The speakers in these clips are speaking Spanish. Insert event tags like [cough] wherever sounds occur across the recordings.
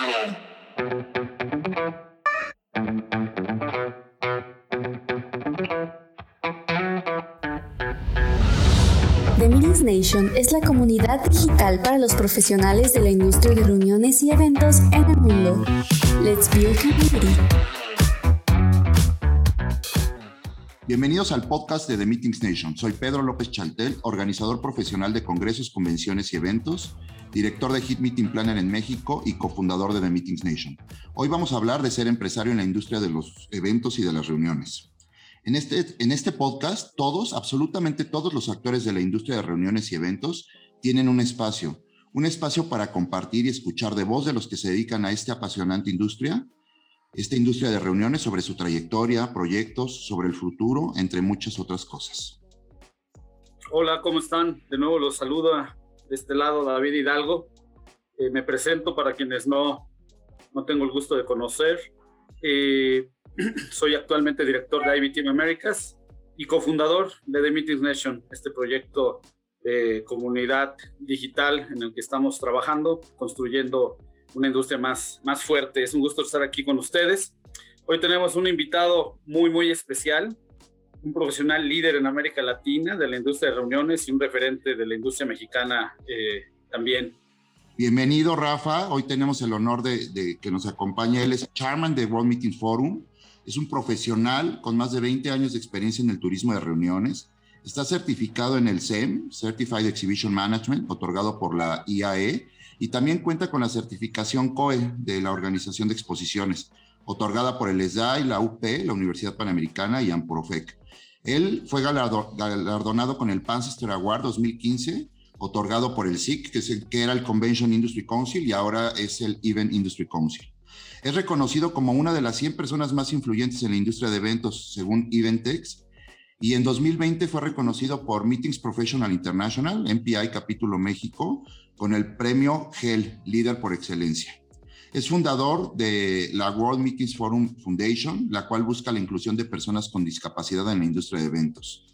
The Meetings Nation es la comunidad digital para los profesionales de la industria de reuniones y eventos en el mundo. Let's build community. Bienvenidos al podcast de The Meetings Nation. Soy Pedro López Chaltel, organizador profesional de congresos, convenciones y eventos, director de Hit Meeting Planner en México y cofundador de The Meetings Nation. Hoy vamos a hablar de ser empresario en la industria de los eventos y de las reuniones. En este, en este podcast, todos, absolutamente todos los actores de la industria de reuniones y eventos tienen un espacio, un espacio para compartir y escuchar de voz de los que se dedican a esta apasionante industria, esta industria de reuniones sobre su trayectoria, proyectos, sobre el futuro, entre muchas otras cosas. Hola, ¿cómo están? De nuevo los saluda de este lado David Hidalgo. Eh, me presento para quienes no, no tengo el gusto de conocer. Eh, [clears throat] soy actualmente director de IB Team Americas y cofundador de The Meetings Nation, este proyecto de comunidad digital en el que estamos trabajando, construyendo una industria más, más fuerte. Es un gusto estar aquí con ustedes. Hoy tenemos un invitado muy, muy especial, un profesional líder en América Latina de la industria de reuniones y un referente de la industria mexicana eh, también. Bienvenido, Rafa. Hoy tenemos el honor de, de, que nos acompañe. Él es chairman de World Meetings Forum, es un profesional con más de 20 años de experiencia en el turismo de reuniones. Está certificado en el CEM, Certified Exhibition Management, otorgado por la IAE, y también cuenta con la certificación COE de la Organización de Exposiciones, otorgada por el SDAI, la UP, la Universidad Panamericana y AMPROFEC. Él fue galardonado con el Pancester Award 2015, otorgado por el SIC, que era el Convention Industry Council y ahora es el Event Industry Council. Es reconocido como una de las 100 personas más influyentes en la industria de eventos, según Eventex, y en 2020 fue reconocido por Meetings Professional International, MPI Capítulo México, con el premio GEL, líder por excelencia. Es fundador de la World Meetings Forum Foundation, la cual busca la inclusión de personas con discapacidad en la industria de eventos.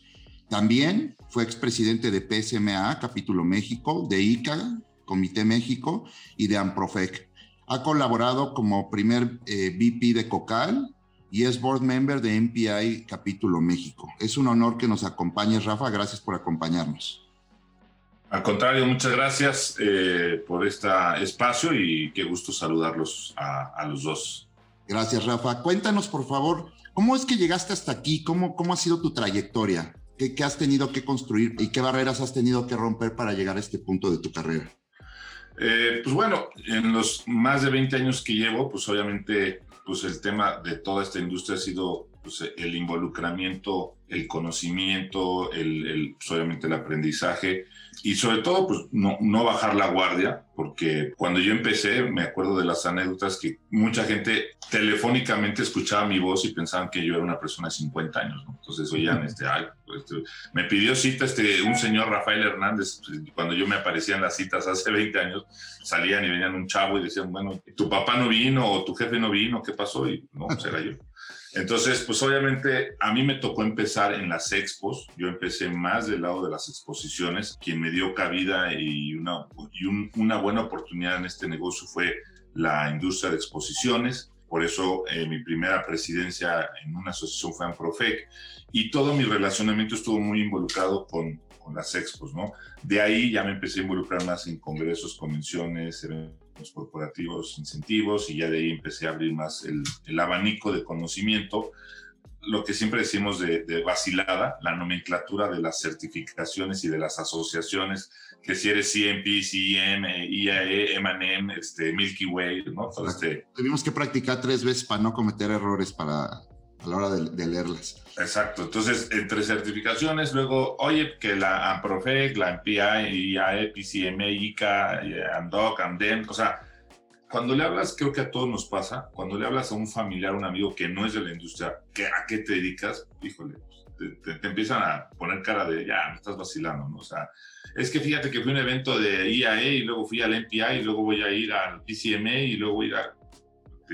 También fue expresidente de PSMA, Capítulo México, de ICA, Comité México, y de AMPROFEC. Ha colaborado como primer eh, VP de COCAL y es board member de MPI Capítulo México. Es un honor que nos acompañes, Rafa. Gracias por acompañarnos. Al contrario, muchas gracias eh, por este espacio y qué gusto saludarlos a, a, los dos. Gracias, Rafa. Cuéntanos, por favor, ¿cómo es que llegaste hasta aquí? ¿Cómo, cómo ha sido tu trayectoria? ¿Qué, ¿Qué has tenido que construir y qué barreras has tenido que romper para llegar a este punto de tu carrera? Eh, pues bueno, en los más de 20 años que llevo, pues obviamente pues el tema de toda esta industria ha sido pues, el involucramiento, el conocimiento, el, el pues, obviamente el aprendizaje y sobre todo pues no, no bajar la guardia, porque cuando yo empecé me acuerdo de las anécdotas que mucha gente telefónicamente escuchaba mi voz y pensaban que yo era una persona de 50 años, ¿no? entonces oían, este, ay, pues, este, me pidió cita este, un señor Rafael Hernández, pues, cuando yo me aparecía en las citas hace 20 años, salían y venían un chavo y decían, bueno, tu papá no vino o tu jefe no vino, ¿qué pasó? Y no, pues era yo. Entonces, pues obviamente a mí me tocó empezar en las expos. Yo empecé más del lado de las exposiciones. Quien me dio cabida y una, y un, una buena oportunidad en este negocio fue la industria de exposiciones. Por eso eh, mi primera presidencia en una asociación fue en y todo mi relacionamiento estuvo muy involucrado con, con las expos, ¿no? De ahí ya me empecé a involucrar más en congresos, convenciones, eventos corporativos, incentivos, y ya de ahí empecé a abrir más el, el abanico de conocimiento. Lo que siempre decimos de, de, vacilada, la nomenclatura de las certificaciones y de las asociaciones, que si eres CMP, CEM, IAE, M&M, este, Milky Way, ¿no? Todo este... Tuvimos que practicar tres veces para no cometer errores para, a la hora de, de, leerlas. Exacto. Entonces, entre certificaciones, luego, oye, que la AMPROFEC, la MPI, IAE, PCME, ICA, AMDOC, AMDEM, o sea, cuando le hablas, creo que a todos nos pasa, cuando le hablas a un familiar, un amigo que no es de la industria, que, ¿a qué te dedicas? Híjole, te, te, te, empiezan a poner cara de, ya, me estás vacilando, ¿no? O sea, es que fíjate que fui a un evento de IAE y luego fui al MPI y luego voy a ir al PCME y luego voy a ir a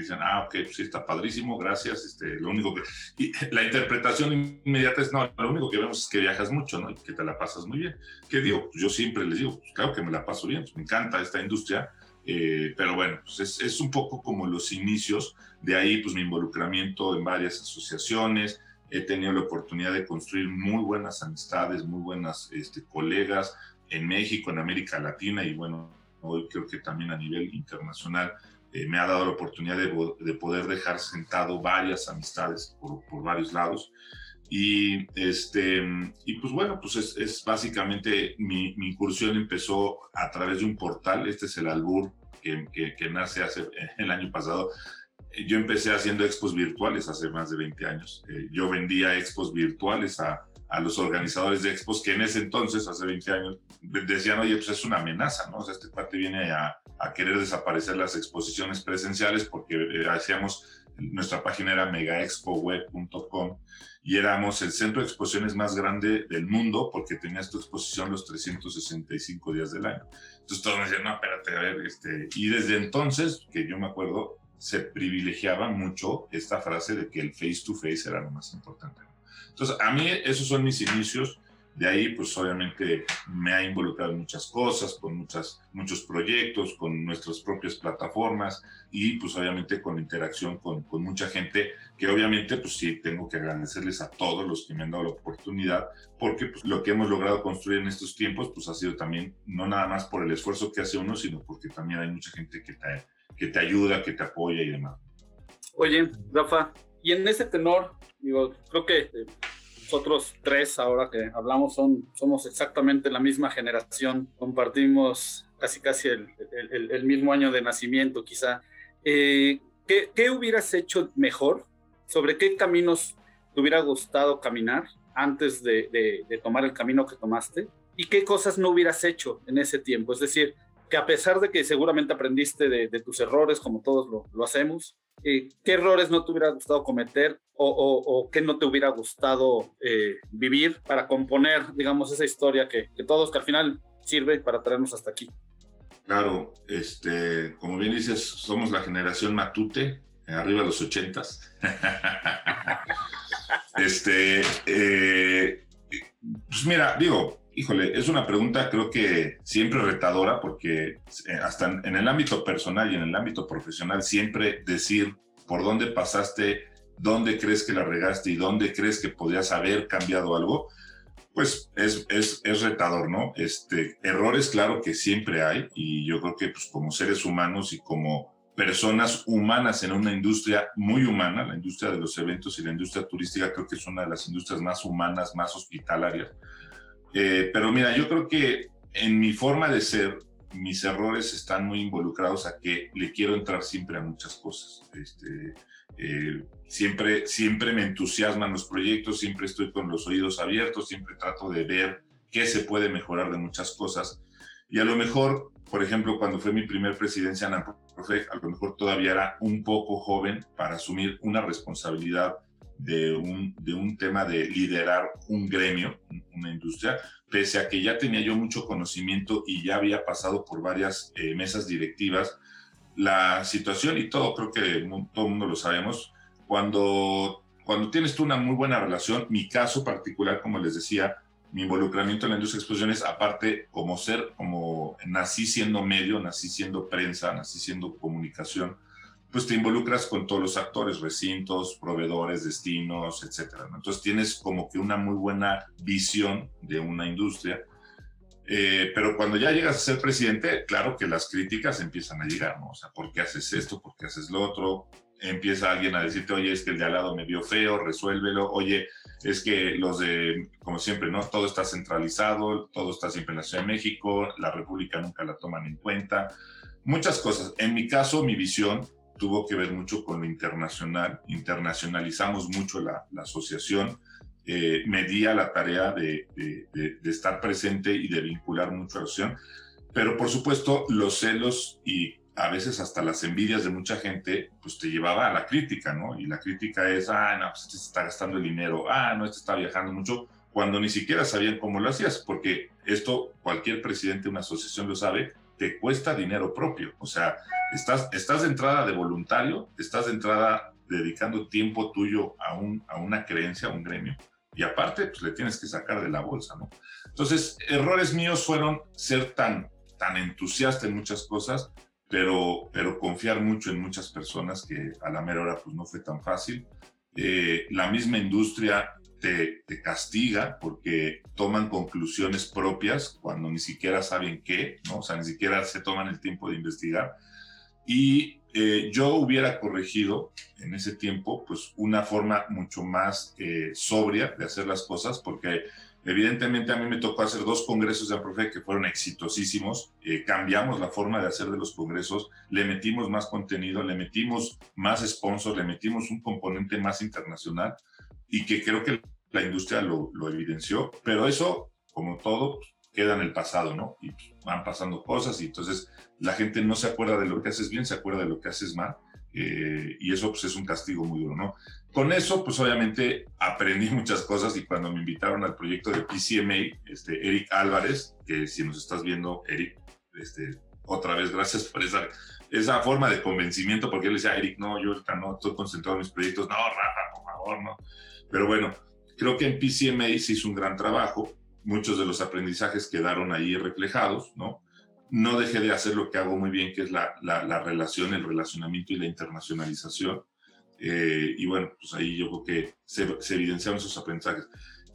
dicen, ah, ok, pues sí, está padrísimo, gracias. Este, lo único que. Y la interpretación inmediata es, no, lo único que vemos es que viajas mucho, ¿no? Y que te la pasas muy bien. ¿Qué digo? Pues yo siempre les digo, pues claro que me la paso bien, pues me encanta esta industria, Eh, pero bueno, pues es, es, un poco como los inicios, de ahí pues mi involucramiento en varias asociaciones, he tenido la oportunidad de construir muy buenas amistades, muy buenas este, colegas en México, en América Latina y bueno, hoy creo que también a nivel internacional eh, me ha dado la oportunidad de, de, poder dejar sentado varias amistades por, varios lados. Y, este, y pues bueno, pues es, básicamente mi, incursión empezó a través de un portal, este es el Albur que, nace hace [laughs] el año pasado. Yo empecé haciendo expos virtuales hace más de 20 años. Eh, yo vendía expos virtuales a, a los organizadores de expos que en ese entonces, hace 20 años, decían, oye, pues es una amenaza, ¿no? O sea, este parte viene a, a querer desaparecer las exposiciones presenciales porque eh, hacíamos, nuestra página era megaexpoweb.com y éramos el centro de exposiciones más grande del mundo porque tenías tu exposición los 365 días del año. Entonces todos me decían, no, espérate, a ver, este... y desde entonces, que yo me acuerdo, se privilegiaba mucho esta frase de que el face to face era lo más importante. Entonces, a mí esos son mis inicios. De ahí, pues obviamente me ha involucrado en muchas cosas, con muchas, muchos proyectos, con nuestras propias plataformas y pues obviamente con interacción con, con mucha gente que obviamente pues sí tengo que agradecerles a todos los que me han dado la oportunidad porque pues, lo que hemos logrado construir en estos tiempos pues ha sido también no nada más por el esfuerzo que hace uno, sino porque también hay mucha gente que te, que te ayuda, que te apoya y demás. Oye, Rafa, y en ese tenor, digo, creo que eh, nosotros tres, ahora que hablamos, son, somos exactamente la misma generación, compartimos casi casi el, el, el mismo año de nacimiento, quizá. Eh, ¿qué, ¿Qué hubieras hecho mejor? ¿Sobre qué caminos te hubiera gustado caminar antes de, de, de, tomar el camino que tomaste? ¿Y qué cosas no hubieras hecho en ese tiempo? Es decir, que a pesar de que seguramente aprendiste de, de tus errores, como todos lo, lo hacemos, eh, ¿qué errores no te hubiera gustado cometer o, qué no te hubiera gustado eh, vivir para componer, digamos, esa historia que, todos, que al final sirve para traernos hasta aquí? Claro, este, como bien dices, somos la generación Matute, arriba de los ochentas. [laughs] este, eh, pues mira, digo, híjole, es una pregunta creo que siempre retadora porque eh, hasta en el ámbito personal y en el ámbito profesional siempre decir por dónde pasaste, dónde crees que la regaste y dónde crees que podrías haber cambiado algo, pues es, es, es retador, ¿no? Este, errores, claro que siempre hay y yo creo que pues, como seres humanos y como personas humanas en una industria muy humana, la industria de los eventos y la industria turística creo que es una de las industrias más humanas, más hospitalarias. Eh, pero mira, yo creo que en mi forma de ser, mis errores están muy involucrados a que le quiero entrar siempre a muchas cosas. Este, eh, siempre, siempre me entusiasman los proyectos, siempre estoy con los oídos abiertos, siempre trato de ver qué se puede mejorar de muchas cosas. Y a lo mejor, por ejemplo, cuando fue mi primer presidencia en a lo mejor todavía era un poco joven para asumir una responsabilidad de un, de un tema de liderar un gremio, una industria, pese a que ya tenía yo mucho conocimiento y ya había pasado por varias eh, mesas directivas, la situación y todo, creo que todo el mundo lo sabemos, cuando, cuando tienes tú una muy buena relación, mi caso particular, como les decía, mi involucramiento en la industria de exposiciones, aparte como ser, como nací siendo medio, nací siendo prensa, nací siendo comunicación, pues te involucras con todos los actores, recintos, proveedores, destinos, etcétera. Entonces tienes como que una muy buena visión de una industria. Eh, pero cuando ya llegas a ser presidente, claro que las críticas empiezan a llegar, ¿no? O sea, ¿por qué haces esto? ¿Por qué haces lo otro? Empieza alguien a decirte, oye, es que el de al lado me vio feo, resuélvelo. Oye, es que los de, como siempre, ¿no? Todo está centralizado, todo está siempre en la Ciudad de México, la República nunca la toman en cuenta. Muchas cosas. En mi caso, mi visión tuvo que ver mucho con lo internacional, internacionalizamos mucho la, asociación, eh, la tarea de, estar presente y de vincular mucho a la asociación, pero por supuesto los celos y a veces hasta las envidias de mucha gente, pues te llevaba a la crítica, ¿no? Y la crítica es, ah, no, pues este está gastando el dinero, ah, no, este está viajando mucho, cuando ni siquiera sabían cómo lo hacías, porque esto cualquier presidente de una asociación lo sabe, te cuesta dinero propio. O sea, estás, estás de entrada de voluntario, estás de entrada dedicando tiempo tuyo a, un, a una creencia, a un gremio, y aparte, pues le tienes que sacar de la bolsa, ¿no? Entonces, errores míos fueron ser tan, tan entusiasta en muchas cosas, pero, pero confiar mucho en muchas personas que a la mera hora pues no fue tan fácil. Eh, la misma industria te, te, castiga porque toman conclusiones propias cuando ni siquiera saben qué, ¿no? o sea, ni siquiera se toman el tiempo de investigar. Y eh, yo hubiera corregido en ese tiempo pues una forma mucho más eh, sobria de hacer las cosas porque Evidentemente a mí me tocó hacer dos congresos de Aprofe que fueron exitosísimos. Eh, cambiamos la forma de hacer de los congresos, le metimos más contenido, le metimos más sponsors, le metimos un componente más internacional y que creo que la industria lo, lo evidenció. Pero eso, como todo, queda en el pasado, ¿no? Y van pasando cosas y entonces la gente no se acuerda de lo que haces bien, se acuerda de lo que haces mal. Eh, y eso pues es un castigo muy duro, ¿no? Con eso pues obviamente aprendí [laughs] muchas cosas y cuando me invitaron al proyecto de PCMA, este, Eric Álvarez, que si nos estás viendo, Eric, este, otra vez gracias por esa, esa forma de convencimiento, porque él decía, Eric, no, yo ahorita no estoy concentrado en mis proyectos, no, Rafa, por favor, no. Pero bueno, creo que en PCMA se hizo un gran trabajo, muchos de los aprendizajes quedaron ahí reflejados, ¿no? no dejé de hacer lo que hago muy bien, que es la, la, relación, el relacionamiento y la internacionalización. Eh, y bueno, pues ahí yo creo que se, se, evidenciaron esos aprendizajes.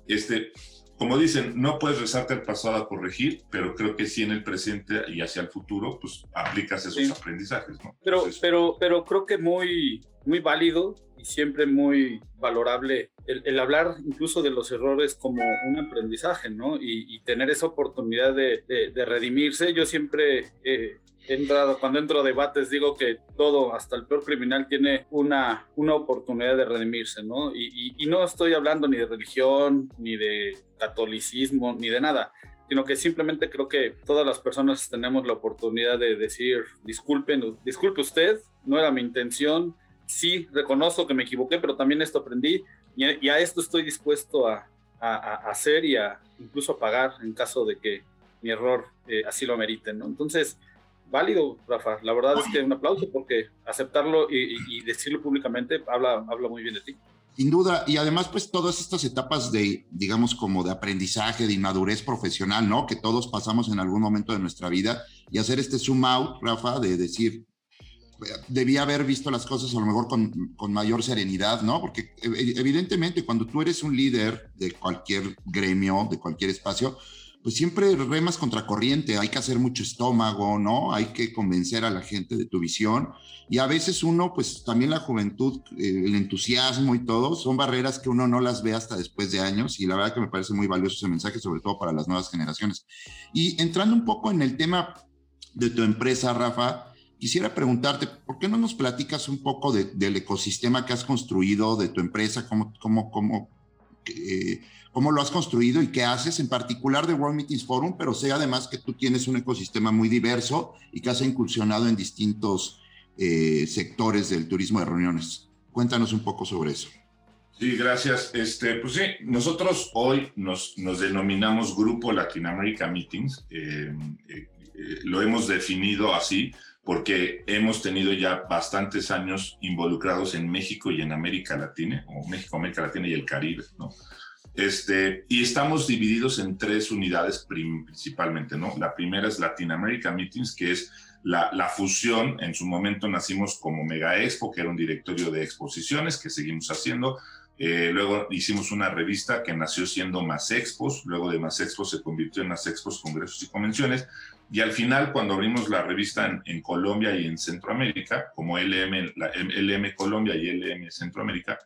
Este, como dicen, no puedes rezarte al pasado a corregir, pero creo que sí en el presente y hacia el futuro, pues aplicas esos aprendizajes, ¿no? Pero, pero, pero creo que muy, muy válido y siempre muy valorable el, hablar incluso de los errores como un aprendizaje, ¿no? Y, tener esa oportunidad de, de, redimirse. Yo siempre he entrado, cuando entro a debates, digo que todo, hasta el peor criminal, tiene una, una oportunidad de redimirse, ¿no? Y, y no estoy hablando ni de religión, ni de catolicismo, ni de nada sino que simplemente creo que todas las personas tenemos la oportunidad de decir, disculpen, disculpe usted, no era mi intención, sí, reconozco que me equivoqué, pero también esto aprendí y, a esto estoy dispuesto a, hacer y a incluso a pagar en caso de que mi error eh, así lo amerite, ¿no? Entonces, válido, Rafa. La verdad es que un aplauso porque aceptarlo y, decirlo públicamente habla, habla muy bien de ti. Sin duda, y además, pues todas estas etapas de, digamos, como de aprendizaje, de inmadurez profesional, ¿no? Que todos pasamos en algún momento de nuestra vida y hacer este zoom out, Rafa, de decir, debía haber visto las cosas a lo mejor con, con, mayor serenidad, ¿no? Porque evidentemente cuando tú eres un líder de cualquier gremio, de cualquier espacio, pues siempre remas contracorriente, hay que hacer mucho estómago, ¿no? Hay que convencer a la gente de tu visión y a veces uno, pues también la juventud, eh, el entusiasmo y todo, son barreras que uno no las ve hasta después de años y la verdad que me parece muy valioso ese mensaje, sobre todo para las nuevas generaciones. Y entrando un poco en el tema de tu empresa, Rafa, Quisiera preguntarte, ¿por qué no nos platicas un poco del ecosistema que has construido, de tu empresa, cómo, cómo, cómo, eh, cómo lo has construido y qué haces, en particular de World Meetings Forum, pero sé además que tú tienes un ecosistema muy diverso y que has incursionado en distintos eh, sectores del turismo de reuniones. Cuéntanos un poco sobre eso. Sí, gracias. Este, pues sí, nosotros hoy nos, denominamos Grupo Latinoamérica Meetings. Eh, lo hemos definido así porque hemos tenido ya bastantes años involucrados en México y en América Latina, o México, América Latina y el Caribe, ¿no? Este, y estamos divididos en tres unidades principalmente, ¿no? La primera es Latin America Meetings, que es la, la, fusión. En su momento nacimos como Mega Expo, que era un directorio de exposiciones que seguimos haciendo. Eh, luego hicimos una revista que nació siendo Más Expos. Luego de Más Expos se convirtió en Más Expos, Congresos y Convenciones. Y al final, cuando abrimos la revista en, Colombia y en Centroamérica, como LM, LM Colombia y LM Centroamérica,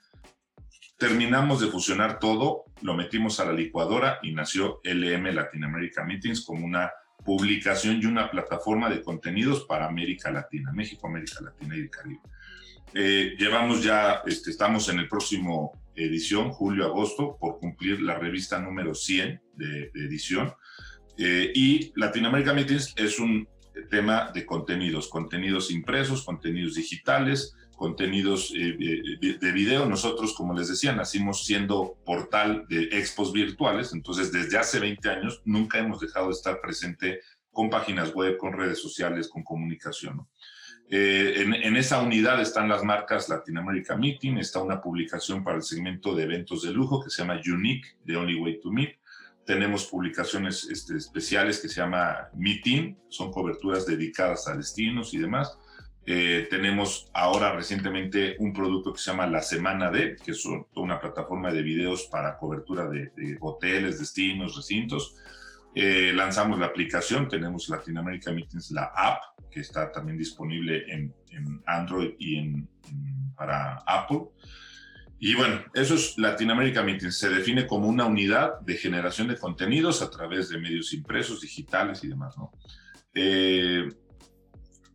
terminamos de fusionar todo, lo metimos a la licuadora y nació LM Latin America Meetings como una publicación y una plataforma de contenidos para América Latina, México, América Latina y el Caribe. Eh, llevamos ya, este, estamos en el próximo edición, julio-agosto, por cumplir la revista número 100 de, de edición. Eh, y Latinoamérica Meetings es un tema de contenidos, contenidos impresos, contenidos digitales, contenidos eh, eh, de, video. Nosotros, como les decía, nacimos siendo portal de expos virtuales, entonces desde hace 20 años nunca hemos dejado de estar presente con páginas web, con redes sociales, con comunicación. en, en, esa unidad están las marcas Latinoamérica Meeting, está una publicación para el segmento de eventos de lujo que se llama Unique, The Only Way to Meet, tenemos publicaciones este, especiales que se llama Meeting, son coberturas dedicadas a destinos y demás. Eh, tenemos ahora recientemente un producto que se llama La Semana de, que es una plataforma de videos para cobertura de, hoteles, destinos, recintos. Eh, lanzamos la aplicación, tenemos Latinoamérica Meetings, la app, que está también disponible en, Android y en, para Apple. Y bueno, eso es Latinoamérica Meetings. Se define como una unidad de generación de contenidos a través de medios impresos, digitales y demás, ¿no? Eh,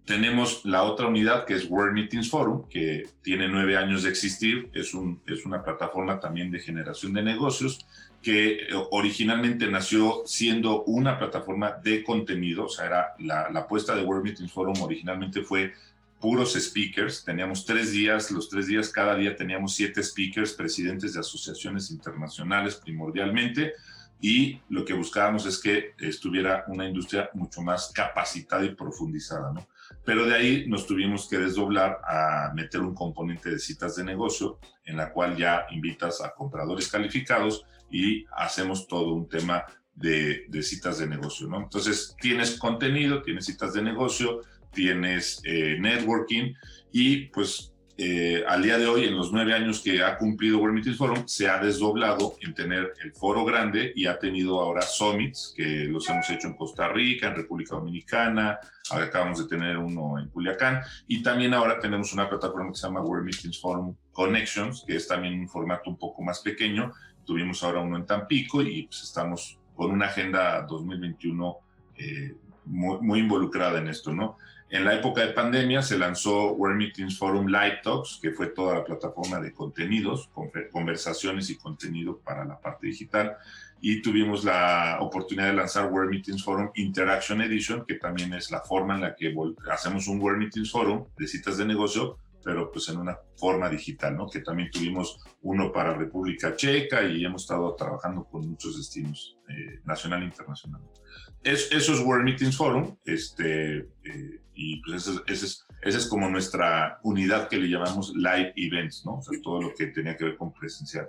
tenemos la otra unidad que es World Meetings Forum, que tiene nueve años de existir, es, un, es una plataforma también de generación de negocios que originalmente nació siendo una plataforma de contenido, o sea, era la, la apuesta de World Meetings Forum originalmente fue puros speakers, teníamos tres días, los tres días cada día teníamos siete speakers, presidentes de asociaciones internacionales primordialmente, y lo que buscábamos es que estuviera una industria mucho más capacitada y profundizada, ¿no? Pero de ahí nos tuvimos que desdoblar a meter un componente de citas de negocio en la cual ya invitas a compradores calificados y hacemos todo un tema de, citas de negocio, ¿no? Entonces tienes contenido, tienes citas de negocio, tienes eh, networking y pues eh, al día de hoy, en los nueve años que ha cumplido World Meetings Forum, se ha desdoblado en tener el foro grande y ha tenido ahora summits, que los hemos hecho en Costa Rica, en República Dominicana, acabamos de tener uno en Culiacán, y también ahora tenemos una plataforma que se llama World Meetings Forum Connections, que es también un formato un poco más pequeño. Tuvimos ahora uno en Tampico y pues estamos con una agenda 2021 eh, muy, muy involucrada en esto, ¿no? En la época de pandemia se lanzó World Meetings Forum Live Talks, que fue toda la plataforma de contenidos, conversaciones y contenido para la parte digital. Y tuvimos la oportunidad de lanzar World Meetings Forum Interaction Edition, que también es la forma en la que hacemos un World Meetings Forum de citas de negocio, pero pues en una forma digital, ¿no? Que también tuvimos uno para República Checa y hemos estado trabajando con muchos destinos, eh, nacional e internacional. Es, eso es World Meetings Forum, este, eh, y pues esa es, ese es, como nuestra unidad que le llamamos Live Events, ¿no? O sea, todo lo que tenía que ver con presencial.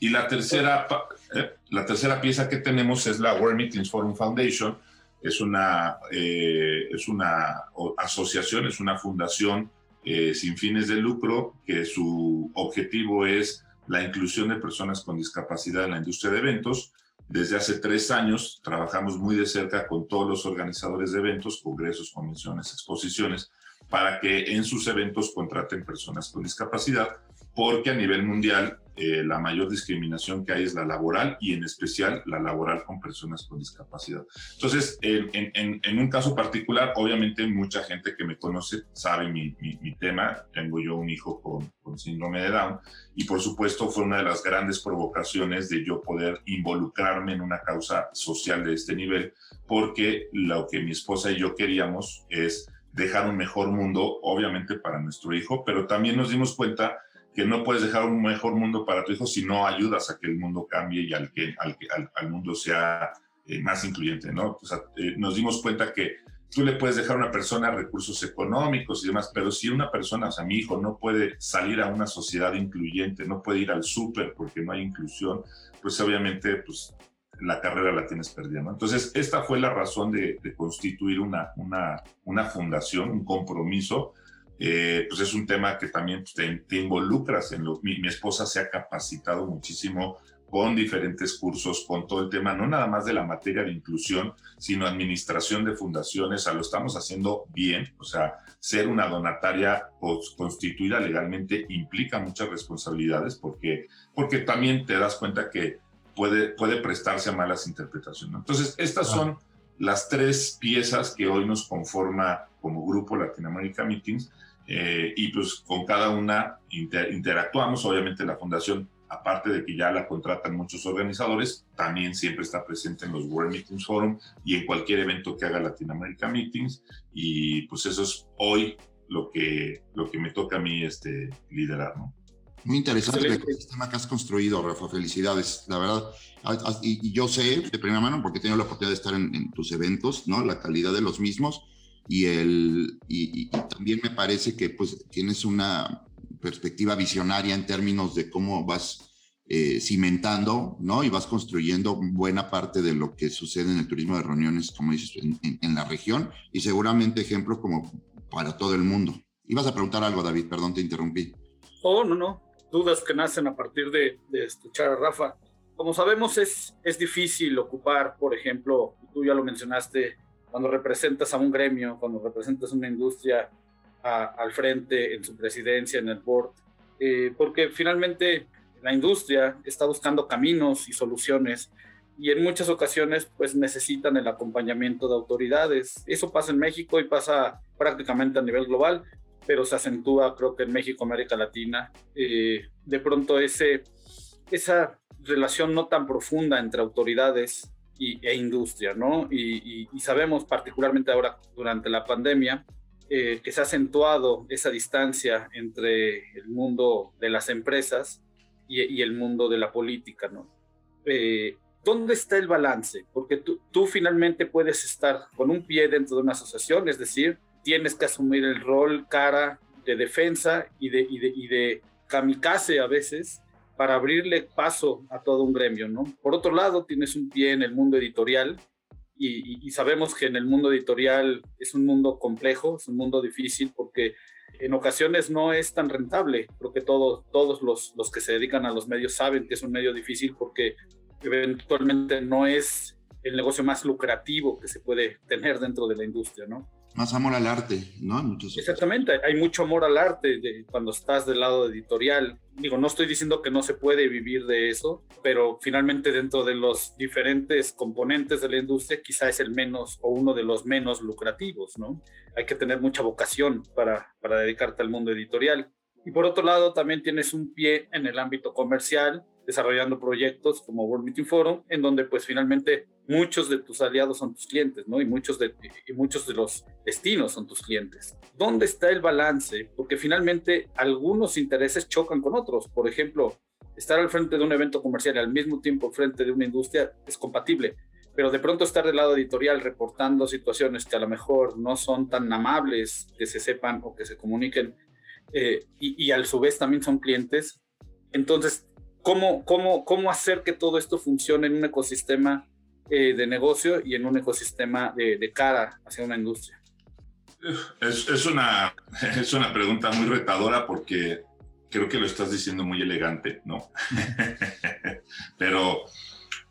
Y la tercera, eh, la tercera pieza que tenemos es la World Meetings Forum Foundation. Es una, eh, es una asociación, es una fundación sin fines de lucro que su objetivo es la inclusión de personas con discapacidad en la industria de eventos desde hace tres años trabajamos muy de cerca con todos los organizadores de eventos, congresos, convenciones, exposiciones, para que en sus eventos contraten personas con discapacidad, porque a nivel mundial eh, la mayor discriminación que hay es la laboral y en especial la laboral con personas con discapacidad. Entonces, en, un caso particular, obviamente mucha gente que me conoce sabe mi, tema. Tengo yo un hijo con, con, síndrome de Down y por supuesto fue una de las grandes provocaciones de yo poder involucrarme en una causa social de este nivel, porque lo que mi esposa y yo queríamos es dejar un mejor mundo, obviamente para nuestro hijo, pero también nos dimos cuenta que no puedes dejar un mejor mundo para tu hijo si no ayudas a que el mundo cambie y al que al, al, mundo sea eh, más incluyente, ¿no? Eh, nos dimos cuenta que tú le puedes dejar a una persona recursos económicos y demás, pero si una persona, o sea, mi hijo no puede salir a una sociedad incluyente, no puede ir al súper porque no hay inclusión, pues obviamente, pues la carrera la tienes perdida. Entonces, esta fue la razón de, de constituir una, una, una fundación, un compromiso eh, pues es un tema que también pues, te, involucras en lo. Mi, mi, esposa se ha capacitado muchísimo con diferentes cursos, con todo el tema, no nada más de la materia de inclusión, sino administración de fundaciones, o sea, lo estamos haciendo bien, o sea, ser una donataria constituida legalmente implica muchas responsabilidades porque, porque también te das cuenta que puede, puede prestarse a malas interpretaciones. Entonces, estas son las tres piezas que hoy nos conforma como grupo Latinoamérica Meetings eh, y pues con cada una interactuamos. Obviamente la fundación, aparte de que ya la contratan muchos organizadores, también siempre está presente en los World Meetings Forum y en cualquier evento que haga Latinoamérica Meetings. Y pues eso es hoy lo que, lo que me toca a mí este, liderar, ¿no? Muy interesante el sistema que has construido, Rafa. Felicidades, la verdad. Y, yo sé de primera mano, porque he tenido la oportunidad de estar en, en, tus eventos, ¿no? La calidad de los mismos y, el, y, también me parece que pues tienes una perspectiva visionaria en términos de cómo vas eh, cimentando, ¿no? Y vas construyendo buena parte de lo que sucede en el turismo de reuniones, como dices, en, la región y seguramente ejemplo como para todo el mundo. Ibas a preguntar algo, David, perdón, te interrumpí. Oh, no, no, dudas que nacen a partir de, de escuchar a Rafa. Como sabemos, es, es difícil ocupar, por ejemplo, tú ya lo mencionaste, cuando representas a un gremio, cuando representas una industria al frente, en su presidencia, en el board, eh, porque finalmente la industria está buscando caminos y soluciones y en muchas ocasiones pues necesitan el acompañamiento de autoridades. Eso pasa en México y pasa prácticamente a nivel global, pero se acentúa creo que en México, América Latina. Eh, de pronto ese, esa relación no tan profunda entre autoridades y, e industria, ¿no? Y, sabemos particularmente ahora durante la pandemia eh, que se ha acentuado esa distancia entre el mundo de las empresas y, el mundo de la política, ¿no? Eh, ¿Dónde está el balance? Porque tú, tú finalmente puedes estar con un pie dentro de una asociación, es decir, tienes que asumir el rol cara de defensa y de, y de, y de kamikaze a veces para abrirle paso a todo un gremio, ¿no? Por otro lado, tienes un pie en el mundo editorial y, sabemos que en el mundo editorial es un mundo complejo, es un mundo difícil porque en ocasiones no es tan rentable. Creo que todos, todos los, los que se dedican a los medios saben que es un medio difícil porque eventualmente no es el negocio más lucrativo que se puede tener dentro de la industria, ¿no? Más amor al arte, ¿no? Exactamente, hay mucho amor al arte cuando estás del lado editorial. Digo, no estoy diciendo que no se puede vivir de eso, pero finalmente dentro de los diferentes componentes de la industria quizá es el menos o uno de los menos lucrativos, ¿no? Hay que tener mucha vocación para, para dedicarte al mundo editorial. Y por otro lado, también tienes un pie en el ámbito comercial, desarrollando proyectos como World Meeting Forum, en donde pues finalmente muchos de tus aliados son tus clientes, ¿no? Y muchos de, y muchos de los destinos son tus clientes. ¿Dónde está el balance? Porque finalmente algunos intereses chocan con otros. Por ejemplo, estar al frente de un evento comercial y al mismo tiempo al frente de una industria es compatible, pero de pronto estar del lado editorial reportando situaciones que a lo mejor no son tan amables que se sepan o que se comuniquen eh, y, y, a su vez también son clientes. Entonces, ¿cómo, cómo, cómo hacer que todo esto funcione en un ecosistema eh, de negocio y en un ecosistema de, cara hacia una industria? Es, es, una, [laughs] es una pregunta muy retadora porque creo que lo estás diciendo muy elegante, ¿no? [laughs] Pero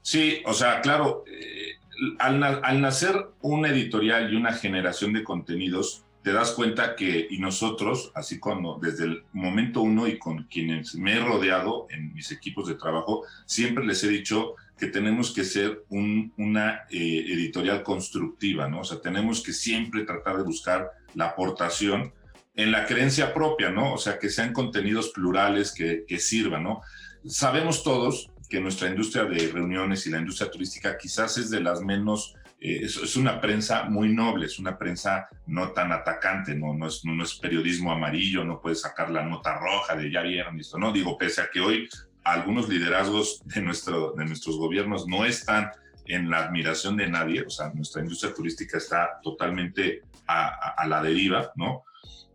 sí, o sea, claro, eh, al, al, nacer un editorial y una generación de contenidos, te das cuenta que, y nosotros, así como desde el momento uno y con quienes me he rodeado en mis equipos de trabajo, siempre les he dicho que tenemos que ser una eh, editorial constructiva, ¿no? O sea, tenemos que siempre tratar de buscar la aportación en la creencia propia, ¿no? O sea, que sean contenidos plurales que, que sirvan, ¿no? Sabemos todos que nuestra industria de reuniones y la industria turística quizás es de las menos eh, es, una prensa muy noble, es una prensa no tan atacante, no, no, es, no, es periodismo amarillo, no puedes sacar la nota roja de ya vieron esto, no digo, pese a que hoy algunos liderazgos de, nuestro, de nuestros gobiernos no están en la admiración de nadie, o sea, nuestra industria turística está totalmente a, a, la deriva, ¿no?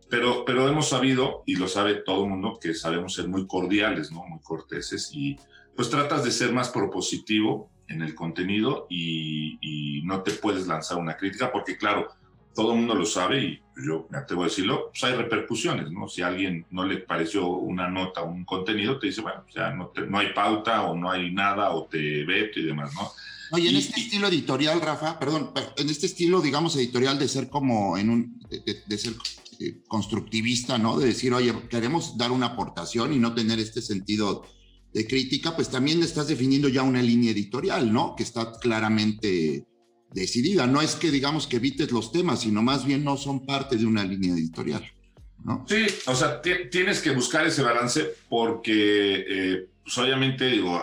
Pero, pero hemos sabido, y lo sabe todo el mundo, que sabemos ser muy cordiales, ¿no? Muy corteses, y pues tratas de ser más propositivo en el contenido y, y no te puedes lanzar una crítica, porque claro, todo el mundo lo sabe y yo me atrevo a decirlo, pues hay repercusiones, ¿no? Si a alguien no le pareció una nota un contenido, te dice, bueno, o sea, no, no hay pauta o no hay nada o te veto y demás, ¿no? Oye, en este estilo editorial, Rafa, perdón, en este estilo, digamos, editorial de ser como en un, de, ser eh, constructivista, ¿no? De decir, oye, queremos dar una aportación y no tener este sentido de crítica, pues también estás definiendo ya una línea editorial, ¿no? Que está claramente decidida. No es que digamos que evites los temas, sino más bien no son parte de una línea editorial. ¿no? Sí, o sea, tienes que buscar ese balance porque, eh, pues obviamente, digo,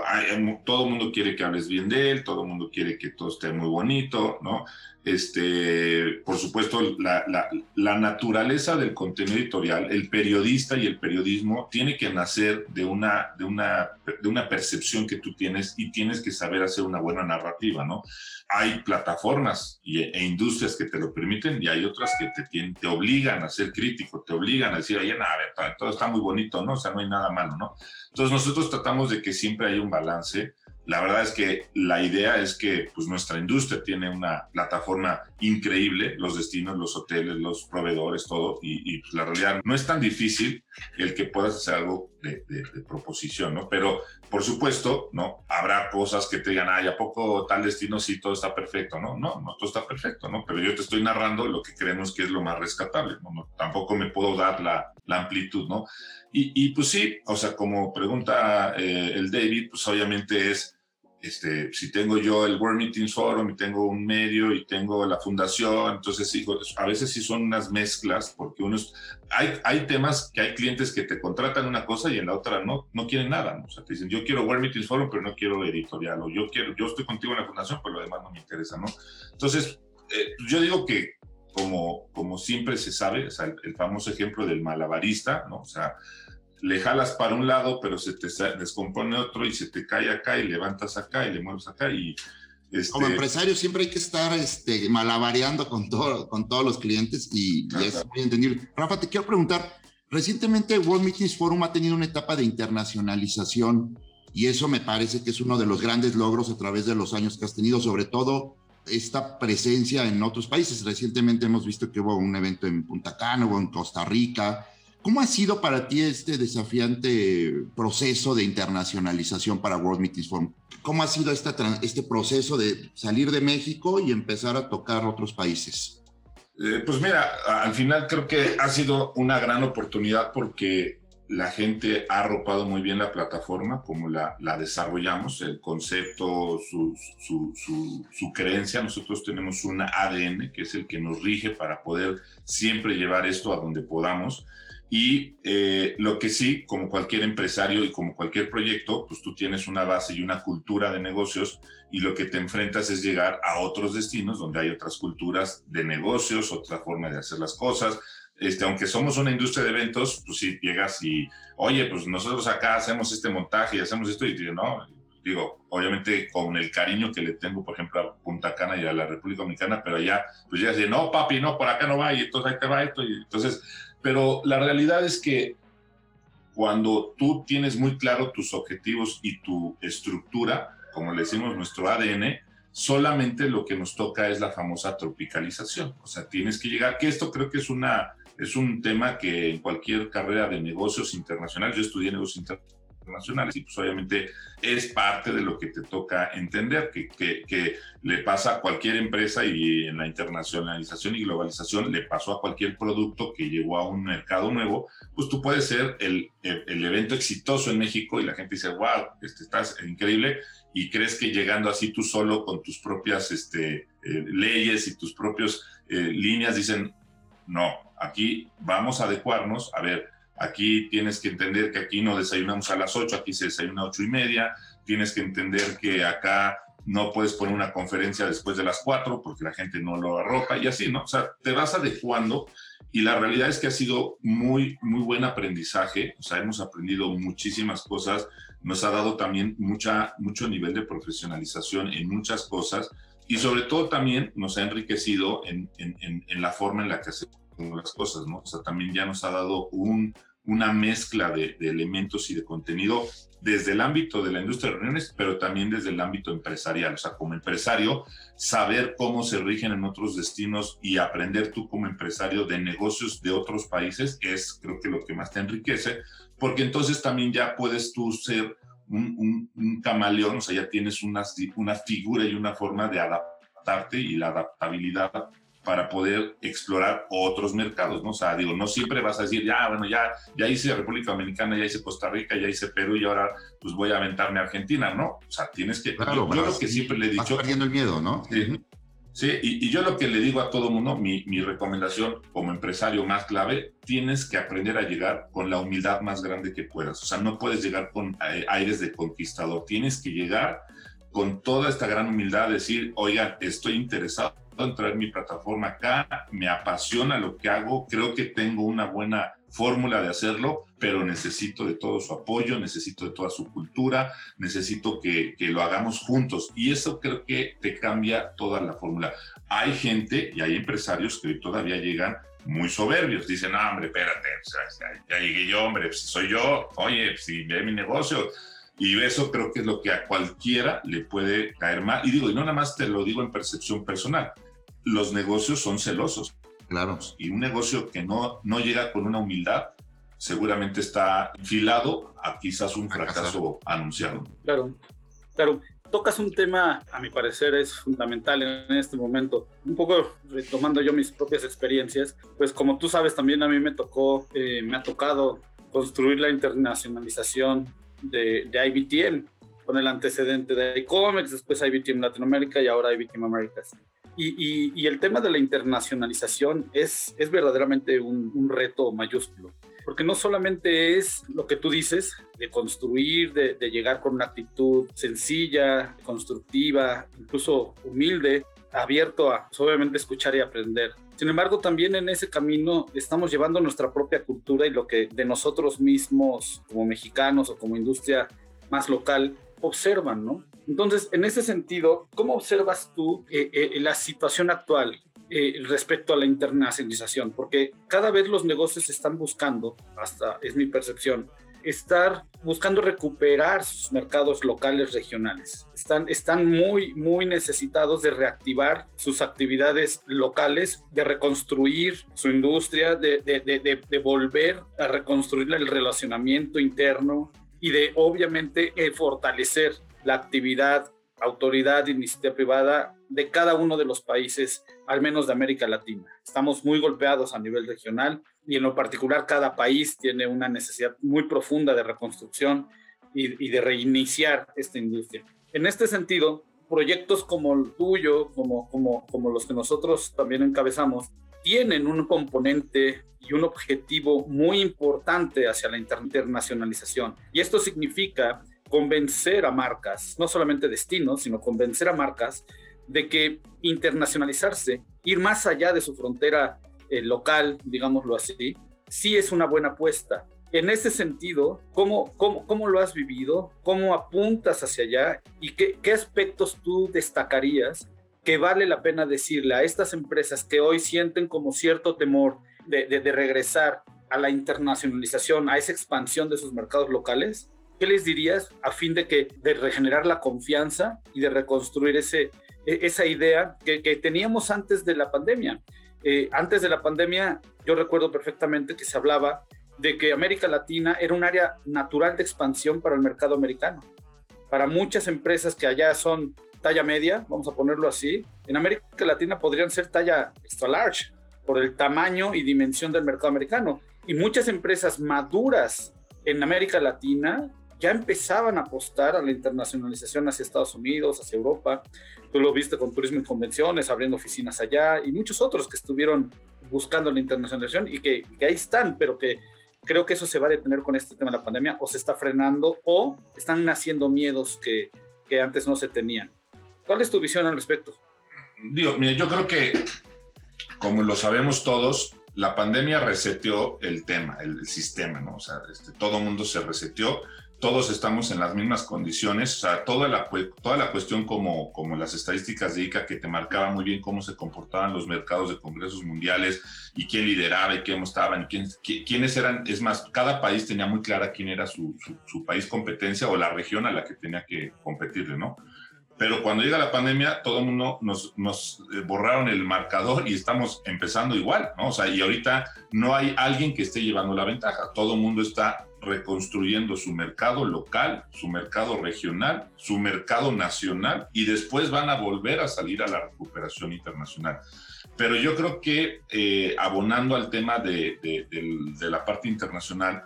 todo el mundo quiere que hables bien de él, todo el mundo quiere que todo esté muy bonito, ¿no? Este, por supuesto, la, naturaleza del contenido editorial, el periodista y el periodismo tiene que nacer de una, de, una, de una percepción que tú tienes y tienes que saber hacer una buena narrativa, ¿no? Hay plataformas y, e industrias que te lo permiten y hay otras que te, te obligan a ser crítico, te obligan a decir, oye, nada, ver, todo está muy bonito, ¿no? O sea, no hay nada malo, ¿no? Entonces nosotros tratamos de que siempre haya un balance la verdad es que la idea es que pues, nuestra industria tiene una plataforma increíble, los destinos, los hoteles, los proveedores, todo, y, pues, la realidad no es tan difícil el que puedas hacer algo de, proposición, ¿no? Pero, por supuesto, ¿no? Habrá cosas que te digan, ay, ¿a poco tal destino sí todo está perfecto? No, no, no todo está perfecto, ¿no? Pero yo te estoy narrando lo que creemos que es lo más rescatable, ¿no? tampoco me puedo dar la, amplitud, ¿no? Y, pues sí, o sea, como pregunta eh, el David, pues obviamente es, este, si tengo yo el World Meetings Forum y tengo un medio y tengo la fundación, entonces sí, a veces sí son unas mezclas, porque unos, hay, hay temas que hay clientes que te contratan una cosa y en la otra no, no quieren nada, ¿no? o sea, te dicen, yo quiero World Meetings Forum, pero no quiero editorial, o yo quiero, yo estoy contigo en la fundación, pero lo demás no me interesa, ¿no? Entonces, eh, yo digo que como, como siempre se sabe, o sea, el, el, famoso ejemplo del malabarista, ¿no? O sea, le jalas para un lado, pero se te descompone otro y se te cae acá y levantas acá y le mueves acá y... Este... Como empresario siempre hay que estar este, malabareando con, todo, con todos los clientes y, es muy entendible. Rafa, te quiero preguntar, recientemente World Meetings Forum ha tenido una etapa de internacionalización y eso me parece que es uno de los grandes logros a través de los años que has tenido, sobre todo esta presencia en otros países. Recientemente hemos visto que hubo un evento en Punta Cana, hubo en Costa Rica, ¿Cómo ha sido para ti este desafiante proceso de internacionalización para World Meetings Forum? ¿Cómo ha sido esta, este proceso de salir de México y empezar a tocar otros países? Eh, pues mira, al final creo que ha sido una gran oportunidad porque la gente ha arropado muy bien la plataforma, como la, la desarrollamos, el concepto, su, creencia. Nosotros tenemos un ADN que es el que nos rige para poder siempre llevar esto a donde podamos. Y eh, lo que sí, como cualquier empresario y como cualquier proyecto, pues tú tienes una base y una cultura de negocios y lo que te enfrentas es llegar a otros destinos donde hay otras culturas de negocios, otra forma de hacer las cosas. Este, aunque somos una industria de eventos, pues sí llegas y, oye, pues nosotros acá hacemos este montaje y hacemos esto y digo, no, digo, obviamente con el cariño que le tengo, por ejemplo, a Punta Cana y a la República Dominicana, pero allá, pues ya dice, no, papi, no, por acá no va, y entonces ahí te va esto, y entonces pero la realidad es que cuando tú tienes muy claro tus objetivos y tu estructura, como le decimos nuestro ADN, solamente lo que nos toca es la famosa tropicalización. O sea, tienes que llegar, que esto creo que es una es un tema que en cualquier carrera de negocios internacionales, yo estudié negocios internacionales, internacionales. Y pues obviamente es parte de lo que te toca entender, que, que, le pasa a cualquier empresa y en la internacionalización y globalización le pasó a cualquier producto que llegó a un mercado nuevo, pues tú puedes ser el, el, evento exitoso en México y la gente dice, wow, este, estás increíble y crees que llegando así tú solo con tus propias este, eh, leyes y tus propias eh, líneas dicen, no, aquí vamos a adecuarnos, a ver, Aquí tienes que entender que aquí no desayunamos a las 8, aquí se desayuna a 8 y media. Tienes que entender que acá no puedes poner una conferencia después de las 4 porque la gente no lo arroja y así, ¿no? O sea, te vas adecuando y la realidad es que ha sido muy, muy buen aprendizaje. O sea, hemos aprendido muchísimas cosas. Nos ha dado también mucha, mucho nivel de profesionalización en muchas cosas y sobre todo también nos ha enriquecido en, en, en, en la forma en la que hacemos las cosas, ¿no? O sea, también ya nos ha dado un, una mezcla de, elementos y de contenido desde el ámbito de la industria de reuniones, pero también desde el ámbito empresarial. O sea, como empresario, saber cómo se rigen en otros destinos y aprender tú como empresario de negocios de otros países es creo que lo que más te enriquece, porque entonces también ya puedes tú ser un, camaleón, o sea, ya tienes una figura y una forma de adaptarte y la adaptabilidad para poder explorar otros mercados, ¿no? O sea, digo, no siempre vas a decir, ya, bueno, ya, ya hice República Dominicana, ya hice Costa Rica, ya hice Perú y ahora pues voy a aventarme a Argentina, ¿no? O sea, tienes que... Claro, yo, lo que siempre le he dicho... perdiendo el miedo, ¿no? Sí, y, yo lo que le digo a todo mundo, mi, mi recomendación como empresario más clave, tienes que aprender a llegar con la humildad más grande que puedas. O sea, no puedes llegar con aires de conquistador, tienes que llegar con toda esta gran humildad, decir, oigan, estoy interesado entrar en mi plataforma acá, me apasiona lo que hago, creo que tengo una buena fórmula de hacerlo, pero necesito de todo su apoyo, necesito de toda su cultura, necesito que, que, lo hagamos juntos. Y eso creo que te cambia toda la fórmula. Hay gente y hay empresarios que todavía llegan muy soberbios. Dicen, no, hombre, espérate, ya, llegué yo, hombre, pues, soy yo, oye, si ve mi negocio. Y eso creo que es lo que a cualquiera le puede caer mal. Y digo, y no nada más te lo digo en percepción personal, los negocios son celosos. Claro. Y un negocio que no, no llega con una humildad, seguramente está enfilado a quizás un fracaso anunciado. Claro, claro. Tocas un tema, a mi parecer, es fundamental en este momento. Un poco retomando yo mis propias experiencias, pues como tú sabes, también a mí me tocó, eh, me ha tocado construir la internacionalización de, de IBTM, con el antecedente de iComics, después IBTM Latinoamérica y ahora IBTM Americas. Y, el tema de la internacionalización es, es verdaderamente un, reto mayúsculo, porque no solamente es lo que tú dices, de construir, de, llegar con una actitud sencilla, constructiva, incluso humilde, abierto a pues, obviamente escuchar y aprender. Sin embargo, también en ese camino estamos llevando nuestra propia cultura y lo que de nosotros mismos como mexicanos o como industria más local observan, ¿no? Entonces, en ese sentido, ¿cómo observas tú eh, eh, la situación actual eh, respecto a la internacionalización? Porque cada vez los negocios están buscando, hasta es mi percepción, estar buscando recuperar sus mercados locales regionales. Están, están muy, muy necesitados de reactivar sus actividades locales, de reconstruir su industria, de, de, de, de volver a reconstruir el relacionamiento interno y de obviamente fortalecer la actividad, autoridad, iniciativa privada de cada uno de los países, al menos de América Latina. Estamos muy golpeados a nivel regional y en lo particular cada país tiene una necesidad muy profunda de reconstrucción y, de reiniciar esta industria. En este sentido, proyectos como el tuyo, como, como, como los que nosotros también encabezamos, tienen un componente y un objetivo muy importante hacia la internacionalización. Y esto significa convencer a marcas, no solamente destinos, sino convencer a marcas de que internacionalizarse, ir más allá de su frontera eh, local, digámoslo así, sí es una buena apuesta. En ese sentido, ¿cómo, cómo, cómo lo has vivido? ¿Cómo apuntas hacia allá? ¿Y qué, aspectos tú destacarías que vale la pena decirle a estas empresas que hoy sienten como cierto temor de, de regresar a la internacionalización, a esa expansión de sus mercados locales? ¿Qué les dirías a fin de que de regenerar la confianza y de reconstruir ese, e, esa idea que, teníamos antes de la pandemia? Eh, antes de la pandemia, yo recuerdo perfectamente que se hablaba de que América Latina era un área natural de expansión para el mercado americano. Para muchas empresas que allá son talla media, vamos a ponerlo así, en América Latina podrían ser talla extra large por el tamaño y dimensión del mercado americano. Y muchas empresas maduras en América Latina ya empezaban a apostar a la internacionalización hacia Estados Unidos, hacia Europa. Tú lo viste con turismo y convenciones, abriendo oficinas allá y muchos otros que estuvieron buscando la internacionalización y que, ahí están, pero que creo que eso se va a detener con este tema de la pandemia o se está frenando o están naciendo miedos que, que antes no se tenían. ¿Cuál es tu visión al respecto? Digo, mira, yo creo que, como lo sabemos todos, la pandemia reseteó el tema, el, sistema, ¿no? O sea, este, todo el mundo se reseteó todos estamos en las mismas condiciones, o sea, toda la, toda la cuestión como, como las estadísticas de ICA que te marcaban muy bien cómo se comportaban los mercados de congresos mundiales y quién lideraba y quién estaban, y quién, quiénes eran, es más, cada país tenía muy clara quién era su, su, país competencia o la región a la que tenía que competirle, ¿no? Pero cuando llega la pandemia, todo el mundo nos, nos, eh, borraron el marcador y estamos empezando igual, ¿no? O sea, y ahorita no hay alguien que esté llevando la ventaja. Todo el mundo está reconstruyendo su mercado local, su mercado regional, su mercado nacional y después van a volver a salir a la recuperación internacional. Pero yo creo que eh, abonando al tema de, de, la parte internacional,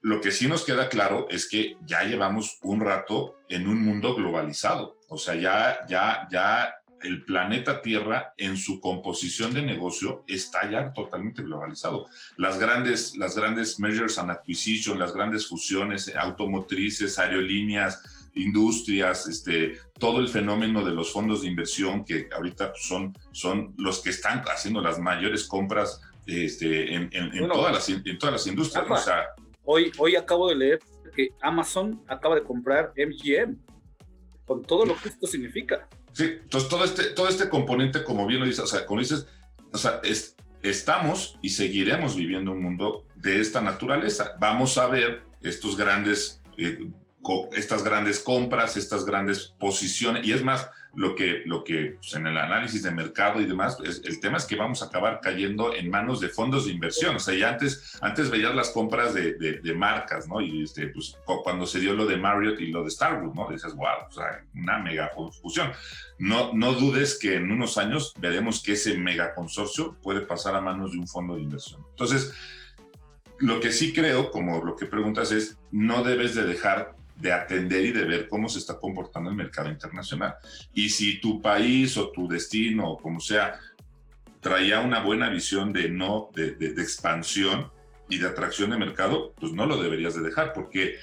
lo que sí nos queda claro es que ya llevamos un rato en un mundo globalizado. O sea, ya, ya, ya el planeta Tierra en su composición de negocio está ya totalmente globalizado. Las grandes, las grandes mergers and acquisition, las grandes fusiones automotrices, aerolíneas, industrias, este, todo el fenómeno de los fondos de inversión que ahorita son, son los que están haciendo las mayores compras este, en, todas, las, en todas las industrias. hoy, hoy acabo de leer que Amazon acaba de comprar MGM, con todo lo que esto significa. Sí, entonces todo este, todo este componente, como bien lo dices, o sea, como dices, o sea, es, estamos y seguiremos viviendo un mundo de esta naturaleza. Vamos a ver estos grandes, eh, estas grandes compras, estas grandes posiciones, y es más, lo que, lo que pues, en el análisis de mercado y demás, es, el tema es que vamos a acabar cayendo en manos de fondos de inversión. O sea, ya antes, antes veías las compras de, de, marcas, ¿no? Y este, pues, cuando se dio lo de Marriott y lo de Starwood, ¿no? Dices, wow, o sea, una mega fusión. No, no dudes que en unos años veremos que ese mega consorcio puede pasar a manos de un fondo de inversión. Entonces, lo que sí creo, como lo que preguntas es, no debes de dejar de atender y de ver cómo se está comportando el mercado internacional. Y si tu país o tu destino o como sea traía una buena visión de no de, de, expansión y de atracción de mercado, pues no lo deberías de dejar porque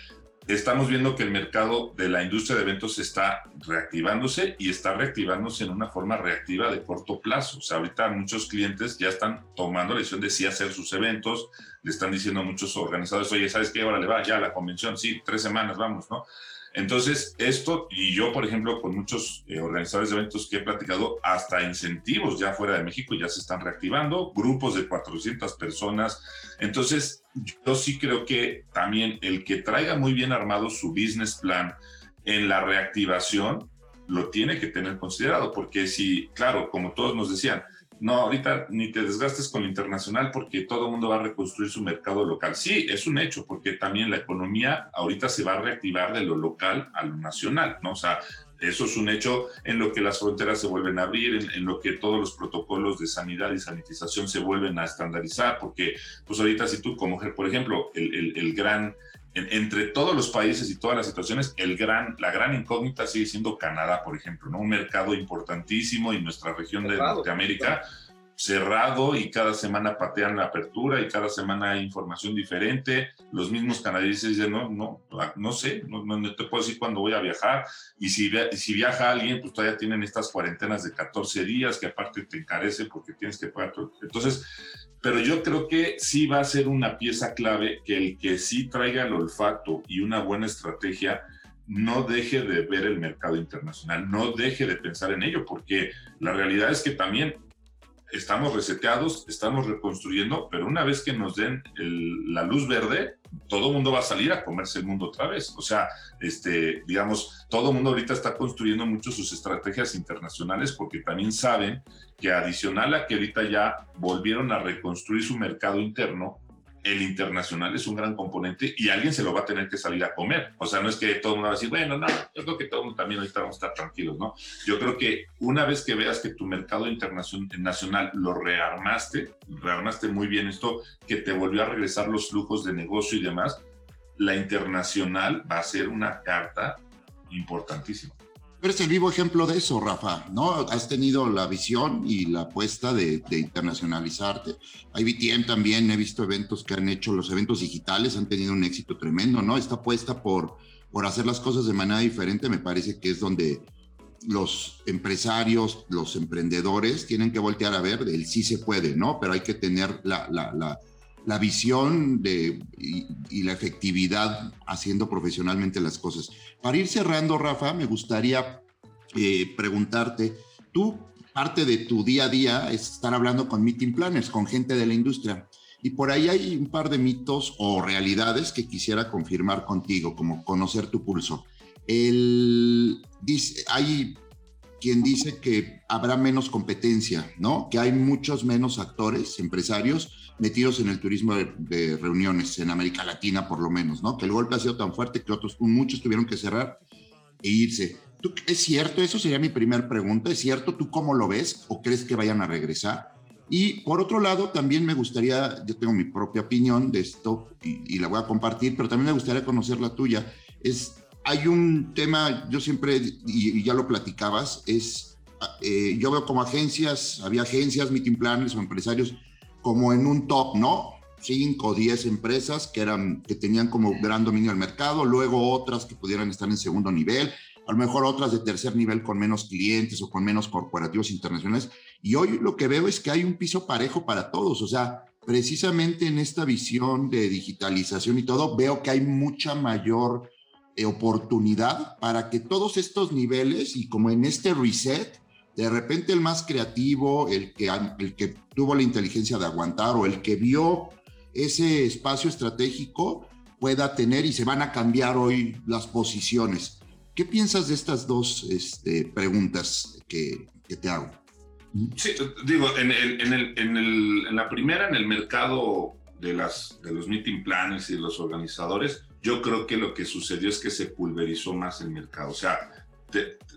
estamos viendo que el mercado de la industria de eventos está reactivándose y está reactivándose en una forma reactiva de corto plazo. O sea, ahorita muchos clientes ya están tomando la decisión de sí hacer sus eventos, le están diciendo a muchos organizadores, oye, ¿sabes qué? Ahora le va ya la convención, sí, tres semanas, vamos, ¿no? Entonces, esto, y yo, por ejemplo, con muchos eh, organizadores de eventos que he platicado, hasta incentivos ya fuera de México ya se están reactivando, grupos de 400 personas. Entonces, yo sí creo que también el que traiga muy bien armado su business plan en la reactivación, lo tiene que tener considerado, porque si, claro, como todos nos decían, no, ahorita ni te desgastes con lo internacional porque todo el mundo va a reconstruir su mercado local. Sí, es un hecho, porque también la economía ahorita se va a reactivar de lo local a lo nacional, ¿no? O sea, eso es un hecho en lo que las fronteras se vuelven a abrir, en, lo que todos los protocolos de sanidad y sanitización se vuelven a estandarizar, porque pues ahorita si tú como, por ejemplo, el, el gran entre todos los países y todas las situaciones, el gran, la gran incógnita sigue siendo Canadá, por ejemplo, ¿no? Un mercado importantísimo en nuestra región de Norteamérica, cerrado y cada semana patean la apertura y cada semana hay información diferente. Los mismos canadienses dicen, no, no, no sé, no, no, te puedo decir cuándo voy a viajar. Y si, si viaja alguien, pues todavía tienen estas cuarentenas de 14 días que aparte te encarece porque tienes que pagar todo. Entonces, pero yo creo que sí va a ser una pieza clave que el que sí traiga el olfato y una buena estrategia no deje de ver el mercado internacional, no deje de pensar en ello, porque la realidad es que también estamos reseteados, estamos reconstruyendo, pero una vez que nos den la luz verde, todo el mundo va a salir a comerse el mundo otra vez. O sea, este, digamos, todo el mundo ahorita está construyendo mucho sus estrategias internacionales porque también saben que adicional a que ahorita ya volvieron a reconstruir su mercado interno, el internacional es un gran componente y alguien se lo va a tener que salir a comer. O sea, no es que todo el mundo va a decir, bueno, no, yo creo que todo el mundo también ahorita vamos a estar tranquilos, ¿no? Yo creo que una vez que veas que tu mercado internacional lo rearmaste, rearmaste muy bien esto, que te volvió a regresar los flujos de negocio y demás, la internacional va a ser una carta importantísima eres el vivo ejemplo de eso, Rafa, ¿no? Has tenido la visión y la apuesta de, internacionalizarte. IBTM también, he visto eventos que han hecho, los eventos digitales han tenido un éxito tremendo, ¿no? Esta apuesta por, por hacer las cosas de manera diferente me parece que es donde los empresarios, los emprendedores tienen que voltear a ver el sí se puede, ¿no? Pero hay que tener la la visión de, y, la efectividad haciendo profesionalmente las cosas. Para ir cerrando, Rafa, me gustaría eh, preguntarte, tú, parte de tu día a día es estar hablando con meeting planners, con gente de la industria. Y por ahí hay un par de mitos o realidades que quisiera confirmar contigo, como conocer tu pulso. El, hay quien dice que habrá menos competencia, ¿no? Que hay muchos menos actores, empresarios, metidos en el turismo de, reuniones en América Latina, por lo menos, ¿no? Que el golpe ha sido tan fuerte que otros, muchos tuvieron que cerrar e irse. ¿Tú, ¿Es cierto? Eso sería mi primera pregunta. ¿Es cierto? ¿Tú cómo lo ves? ¿O crees que vayan a regresar? Y por otro lado, también me gustaría, yo tengo mi propia opinión de esto y, la voy a compartir, pero también me gustaría conocer la tuya. Es, hay un tema, yo siempre, y, ya lo platicabas, es, eh, yo veo como agencias, había agencias, meeting planners o empresarios como en un top, ¿no? cinco o diez empresas que, eran, que tenían como gran dominio del mercado, luego otras que pudieran estar en segundo nivel, a lo mejor otras de tercer nivel con menos clientes o con menos corporativos internacionales. Y hoy lo que veo es que hay un piso parejo para todos. O sea, precisamente en esta visión de digitalización y todo, veo que hay mucha mayor eh, oportunidad para que todos estos niveles y como en este reset, de repente el más creativo, el que, el que tuvo la inteligencia de aguantar o el que vio ese espacio estratégico pueda tener y se van a cambiar hoy las posiciones. ¿Qué piensas de estas dos este, preguntas que, te hago? Sí, digo, en, en, el, en, el, en, la primera, en el mercado de, las, de los meeting planners y los organizadores, yo creo que lo que sucedió es que se pulverizó más el mercado. O sea,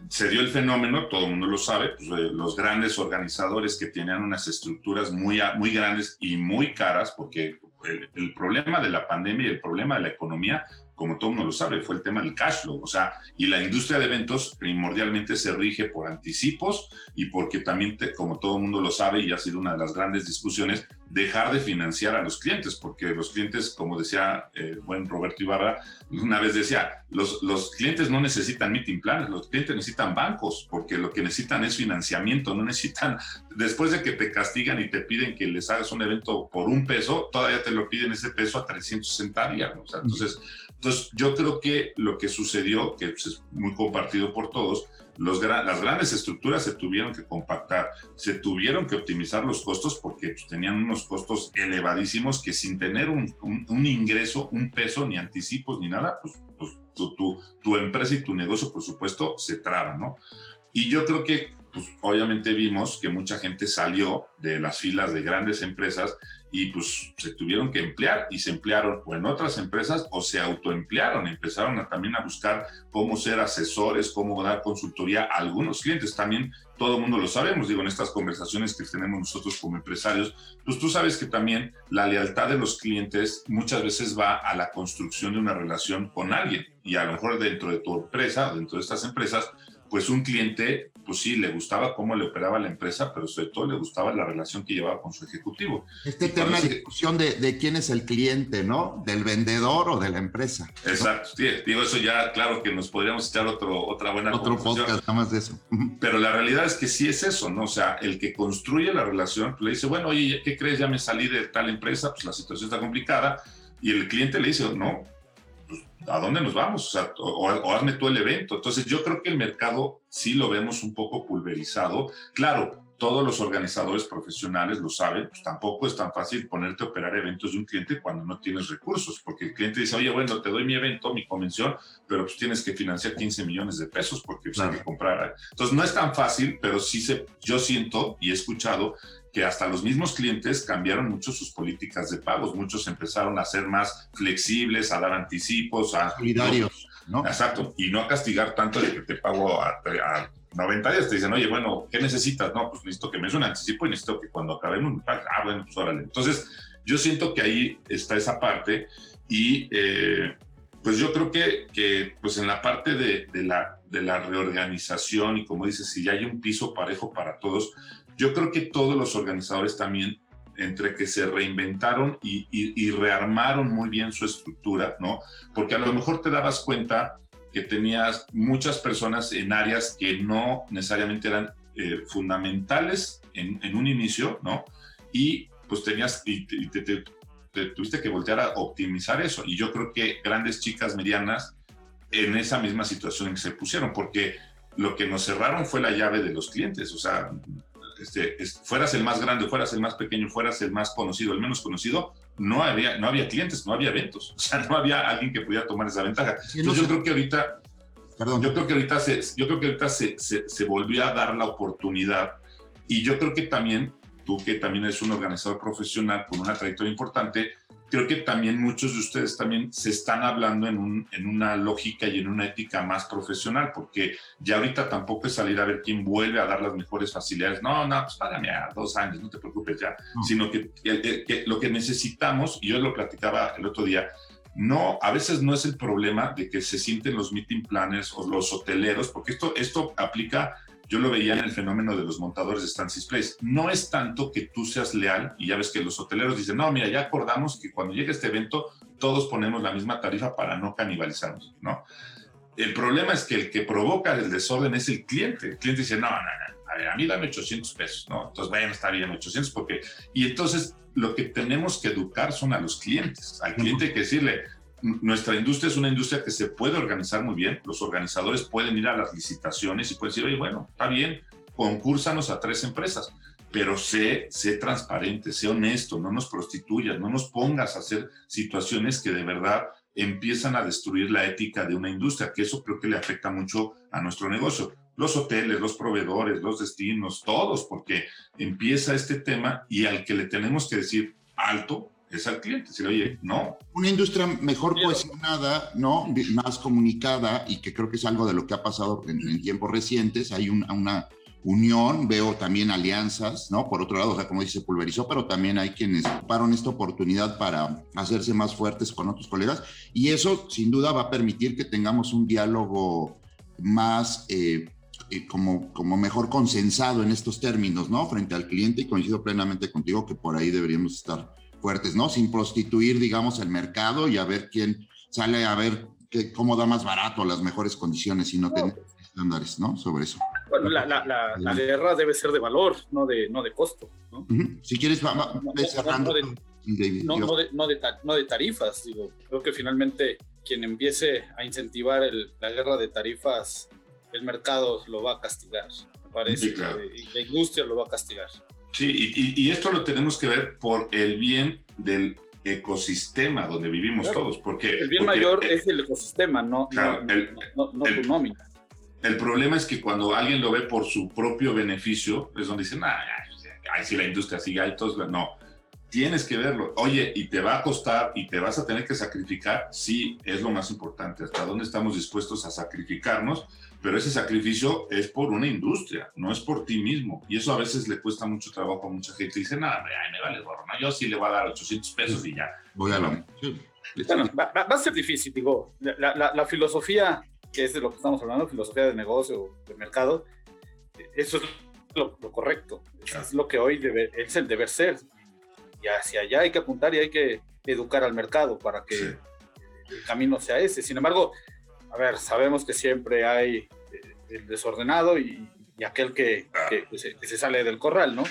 se dio el fenómeno, todo el mundo lo sabe, pues, eh, los grandes organizadores que tenían unas estructuras muy, muy grandes y muy caras, porque el, el, problema de la pandemia y el problema de la economía como todo mundo lo sabe, fue el tema del cash flow. O sea, y la industria de eventos primordialmente se rige por anticipos y porque también, como todo el mundo lo sabe y ha sido una de las grandes discusiones, dejar de financiar a los clientes, porque los clientes, como decía el eh, buen Roberto Ibarra, una vez decía, los, los clientes no necesitan meeting plans, los clientes necesitan bancos, porque lo que necesitan es financiamiento, no necesitan, después de que te castigan y te piden que les hagas un evento por un peso, todavía te lo piden ese peso a 360 días. O sea, entonces, entonces, yo creo que lo que sucedió, que pues, es muy compartido por todos, las grandes estructuras se tuvieron que compactar, se tuvieron que optimizar los costos porque pues, tenían unos costos elevadísimos que sin tener un, ingreso, un peso, ni anticipos, ni nada, pues, pues tu, empresa y tu negocio, por supuesto, se traban, ¿no? Y yo creo que, pues, obviamente vimos que mucha gente salió de las filas de grandes empresas y pues se tuvieron que emplear y se emplearon o en otras empresas o se autoemplearon, empezaron también a buscar cómo ser asesores, cómo dar consultoría a algunos clientes. También todo el mundo lo sabemos, digo, en estas conversaciones que tenemos nosotros como empresarios, pues tú sabes que también la lealtad de los clientes muchas veces va a la construcción de una relación con alguien y a lo mejor dentro de tu empresa, dentro de estas empresas, pues un cliente, pues sí, le gustaba cómo le operaba la empresa, pero sobre todo le gustaba la relación que llevaba con su ejecutivo. Este tema de discusión de, de, quién es el cliente, ¿no? ¿Del vendedor o de la empresa? Exacto, sí, digo, eso ya, claro que nos podríamos echar otro, otra buena Otro podcast, nada más de eso. Pero la realidad es que sí es eso, ¿no? O sea, el que construye la relación, pues le dice, bueno, oye, ¿qué crees? Ya me salí de tal empresa, pues la situación está complicada, y el cliente le dice, no, ¿a dónde nos vamos? O, hazme tú el evento. Entonces yo creo que el mercado sí lo vemos un poco pulverizado. Claro, todos los organizadores profesionales lo saben, pues tampoco es tan fácil ponerte a operar eventos de un cliente cuando no tienes recursos, porque el cliente dice, oye, bueno, te doy mi evento, mi convención, pero pues tienes que financiar 15 millones de pesos porque pues, hay que comprar. Entonces no es tan fácil, pero sí se, yo siento y he escuchado que hasta los mismos clientes cambiaron mucho sus políticas de pagos. Muchos empezaron a ser más flexibles, a dar anticipos, a... Solidarios, ¿no? Exacto, y no a castigar tanto de que te pago a, 90 días. Te dicen, oye, bueno, ¿qué necesitas? No, pues necesito que me des un anticipo y necesito que cuando acabemos me pagues. Ah, bueno, pues órale. Entonces, yo siento que ahí está esa parte y... Eh, pues yo creo que, que, pues en la parte de, de, la, de la reorganización y como dices, si ya hay un piso parejo para todos, yo creo que todos los organizadores también, entre que se reinventaron y, rearmaron muy bien su estructura, ¿no? Porque a lo mejor te dabas cuenta que tenías muchas personas en áreas que no necesariamente eran eh, fundamentales en, un inicio, ¿no? Y pues tenías, y te, tuviste que voltear a optimizar eso. Y yo creo que grandes chicas, medianas, en esa misma situación que se pusieron, porque lo que nos cerraron fue la llave de los clientes. O sea, este, fueras el más grande, fueras el más pequeño, fueras el más conocido, el menos conocido, no había, no había clientes, no había eventos, [laughs] o sea, no había alguien que pudiera tomar esa ventaja. Entonces yo creo que ahorita, Perdón. yo creo que ahorita, se, yo creo que ahorita se, se, se volvió a dar la oportunidad y yo creo que también, tú que también eres un organizador profesional con una trayectoria importante, creo que también muchos de ustedes también se están hablando en, un, en una lógica y en una ética más profesional, porque ya ahorita tampoco es salir a ver quién vuelve a dar las mejores facilidades. No, no, pues págame a dos años, no te preocupes ya, sino que, que, lo que necesitamos, y yo lo platicaba el otro día, no, a veces no es el problema de que se sienten los meeting planners o los hoteleros, porque esto, esto aplica yo lo veía en el fenómeno de los montadores de stand displays. No es tanto que tú seas leal, y ya ves que los hoteleros dicen, no, mira, ya acordamos que cuando llegue este evento todos ponemos la misma tarifa para no canibalizarnos, ¿no? El problema es que el que provoca el desorden es el cliente. El cliente dice, no, no, no, a ver, a mí dame 800 pesos, ¿no? Entonces, vayan, está bien, 800, porque... Y entonces, lo que tenemos que educar son a los clientes. Al cliente hay que decirle, nuestra industria es una industria que se puede organizar muy bien. Los organizadores pueden ir a las licitaciones y pueden decir, oye, bueno, está bien, concúrsanos a tres empresas, pero sé, sé transparente, sé honesto, no nos prostituyas, no nos pongas a hacer situaciones que de verdad empiezan a destruir la ética de una industria, que eso creo que le afecta mucho a nuestro negocio. Los hoteles, los proveedores, los destinos, todos, porque empieza este tema y al que le tenemos que decir alto es al cliente. Si oye, no. Una industria mejor cohesionada, ¿no? Más comunicada y que creo que es algo de lo que ha pasado en, tiempos recientes. Hay una unión, veo también alianzas, ¿no? Por otro lado, o sea, como dice, pulverizó, pero también hay quienes ocuparon esta oportunidad para hacerse más fuertes con otros colegas y eso sin duda va a permitir que tengamos un diálogo más... Eh, eh, como, como mejor consensado en estos términos, ¿no? Frente al cliente y coincido plenamente contigo que por ahí deberíamos estar fuertes, ¿no? Sin prostituir, digamos, el mercado y a ver quién sale a ver qué, cómo da más barato las mejores condiciones y no tener estándares, ¿no? Sobre eso. Bueno, la, la, la, guerra debe ser de valor, no de, no de costo. ¿no? Si quieres, va, va, no, cerrando. No, no, de, no, de, no, de, tarifas, digo. Creo que finalmente quien empiece a incentivar el, la guerra de tarifas, el mercado lo va a castigar, me parece. Y la industria lo va a castigar. Sí, y, y, esto lo tenemos que ver por el bien del ecosistema donde vivimos todos. Porque, el bien mayor es el ecosistema, no, no, no, tu nómina. El problema es que cuando alguien lo ve por su propio beneficio, es donde dicen, ah, ay, si la industria sigue ahí, todos, no, tienes que verlo. Oye, y te va a costar y te vas a tener que sacrificar, sí, es lo más importante, hasta dónde estamos dispuestos a sacrificarnos, pero ese sacrificio es por una industria, no es por ti mismo. Y eso a veces le cuesta mucho trabajo a mucha gente. Dice, nada, ay, me vale gorro, ¿no? yo sí le voy a dar 800 pesos y ya. Voy a lo... Bueno, va, va, a ser difícil, digo, la, la, la filosofía que es de lo que estamos hablando, filosofía de negocio, de mercado, eso es lo, correcto, es lo que hoy debe, es el deber ser. Y hacia allá hay que apuntar y hay que educar al mercado para que el camino sea ese. Sin embargo, a ver, sabemos que siempre hay eh, el desordenado y, aquel que, que, se, que, se, sale del corral, ¿no?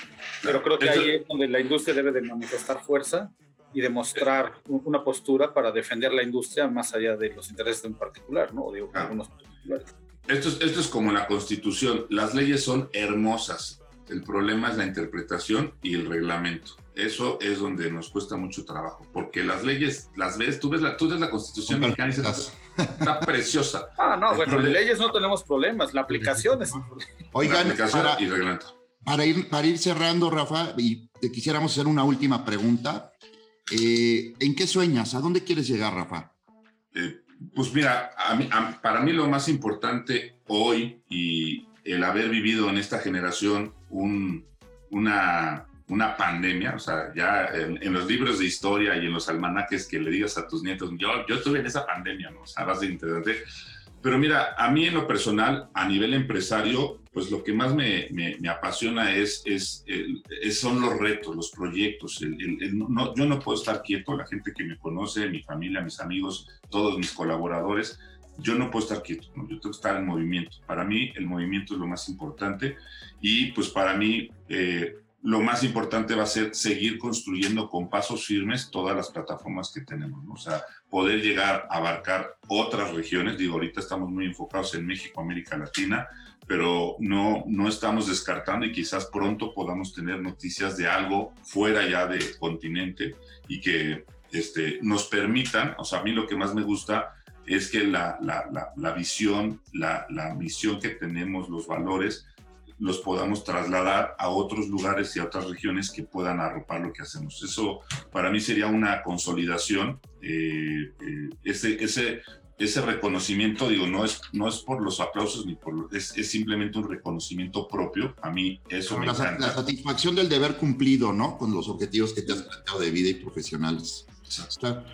Pero creo que ahí es donde la industria debe de manifestar fuerza y demostrar una postura para defender la industria más allá de los intereses de un particular, ¿no? digo, ah. algunos particulares. Esto es, esto es como la constitución, las leyes son hermosas, el problema es la interpretación y el reglamento. Eso es donde nos cuesta mucho trabajo, porque las leyes, las ves, tú ves la, tú ves la constitución mexicana y dices, está preciosa. [laughs] Ah, no, bueno, de leyes no tenemos problemas, la aplicación es Oigan, para, y reglamento. Para ir, para ir cerrando, Rafa, y te quisiéramos hacer una última pregunta. Eh, ¿En qué sueñas? ¿A dónde quieres llegar, Rafa? Eh, pues mira, para mí lo más importante hoy y el haber vivido en esta generación una, una pandemia, o sea, ya en, los libros de historia y en los almanaques que le digas a tus nietos, yo, yo estuve en esa pandemia, ¿no? O sea, vas de entender. Pero mira, a mí en lo personal, a nivel empresario, pues lo que más me, me, apasiona es, es, son los retos, los proyectos. no, yo no puedo estar quieto, la gente que me conoce, mi familia, mis amigos, todos mis colaboradores, yo no puedo estar quieto, yo tengo que estar en movimiento. Para mí el movimiento es lo más importante y pues para mí eh, lo más importante va a ser seguir construyendo con pasos firmes todas las plataformas que tenemos, o sea, poder llegar a abarcar otras regiones. Digo, ahorita estamos muy enfocados en México, América Latina, pero no, no estamos descartando y quizás pronto podamos tener noticias de algo fuera ya del continente y que este, nos permitan, o sea, a mí lo que más me gusta es que la, la, la, la visión, la, misión que tenemos, los valores, los podamos trasladar a otros lugares y a otras regiones que puedan arropar lo que hacemos. Eso para mí sería una consolidación. Eh, eh, ese, ese, ese reconocimiento, digo, no es, no es por los aplausos ni por es, es simplemente un reconocimiento propio. A mí eso me encanta. La satisfacción del deber cumplido, ¿no? Con los objetivos que te has planteado de vida y profesionales.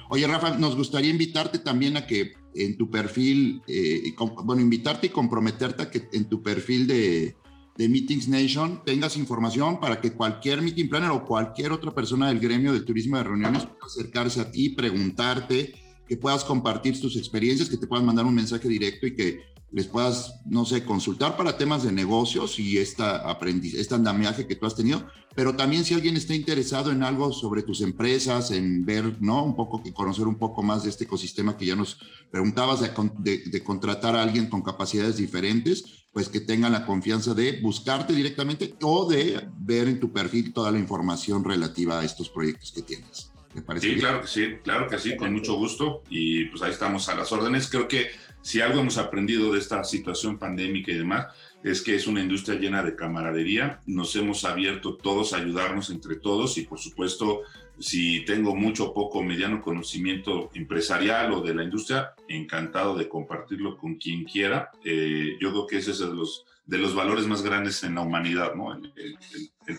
Oye, Rafa, nos gustaría invitarte también a que en tu perfil, eh, bueno, invitarte y comprometerte a que en tu perfil de, de Meetings Nation tengas información para que cualquier meeting planner o cualquier otra persona del gremio del turismo de reuniones pueda acercarse a ti, preguntarte, que puedas compartir tus experiencias, que te puedan mandar un mensaje directo y que les puedas, no sé, consultar para temas de negocios y esta aprendiz, este andamiaje que tú has tenido, pero también si alguien está interesado en algo sobre tus empresas, en ver, ¿no? Un poco, que conocer un poco más de este ecosistema que ya nos preguntabas, de, de contratar a alguien con capacidades diferentes, pues que tengan la confianza de buscarte directamente o de ver en tu perfil toda la información relativa a estos proyectos que tienes. parece sí, claro que sí, claro que sí, con mucho gusto. Y pues ahí estamos a las órdenes. Creo que si algo hemos aprendido de esta situación pandémica y demás, es que es una industria llena de camaradería. Nos hemos abierto todos a ayudarnos entre todos y por supuesto, si tengo mucho, poco, mediano conocimiento empresarial o de la industria, encantado de compartirlo con quien quiera. Eh, yo creo que ese es de los, de los valores más grandes en la humanidad, ¿no? El,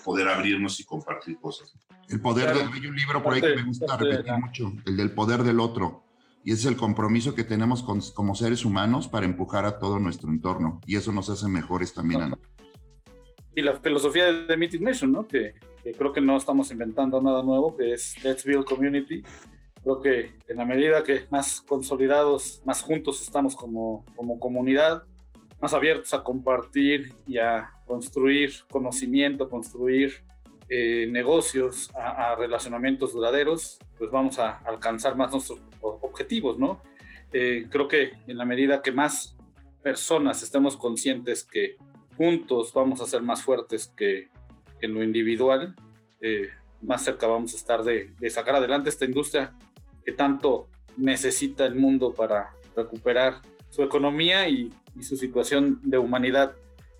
poder abrirnos y compartir cosas. El poder, hay un libro por ahí que me gusta repetir mucho, el del poder del otro y es el compromiso que tenemos como seres humanos para empujar a todo nuestro entorno y eso nos hace mejores también. Y la filosofía de Meeting Nation, ¿no? Que, creo que no estamos inventando nada nuevo, que es Let's Build Community. Creo que en la medida que más consolidados, más juntos estamos como, como comunidad, más abiertos a compartir y a construir conocimiento, construir eh, negocios, a, relacionamientos duraderos, pues vamos a alcanzar más nuestros objetivos, ¿no? Eh, creo que en la medida que más personas estemos conscientes que juntos vamos a ser más fuertes que, en lo individual, eh, más cerca vamos a estar de, sacar adelante esta industria que tanto necesita el mundo para recuperar su economía y, su situación de humanidad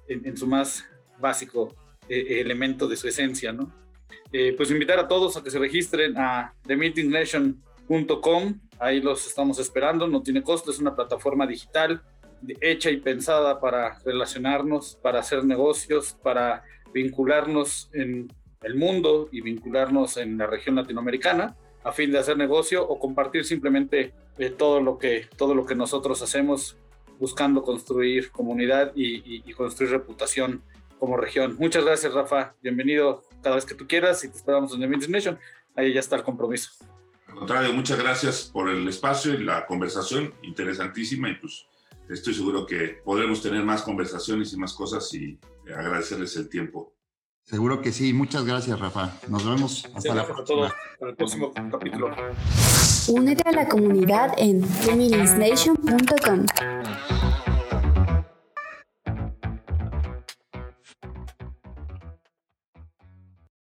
en, su más básico eh, elemento de su esencia, ¿no? pues invitar a todos a que se registren a themeetingsnation.com Ahí los estamos esperando, no tiene costo, es una plataforma digital hecha y pensada para relacionarnos, para hacer negocios, para vincularnos en el mundo y vincularnos en la región latinoamericana a fin de hacer negocio o compartir simplemente eh, todo, lo que, todo lo que nosotros hacemos buscando construir comunidad y, construir reputación como región. Muchas gracias, Rafa. Bienvenido cada vez que tú quieras y te esperamos en The Nation. Ahí ya está el compromiso. Al contrario, muchas gracias por el espacio y la conversación interesantísima y pues estoy seguro que podremos tener más conversaciones y más cosas y agradecerles el tiempo. Seguro que sí. Muchas gracias, Rafa. Nos vemos hasta la próxima. Para el próximo capítulo. Únete a la comunidad en feminisnation.com.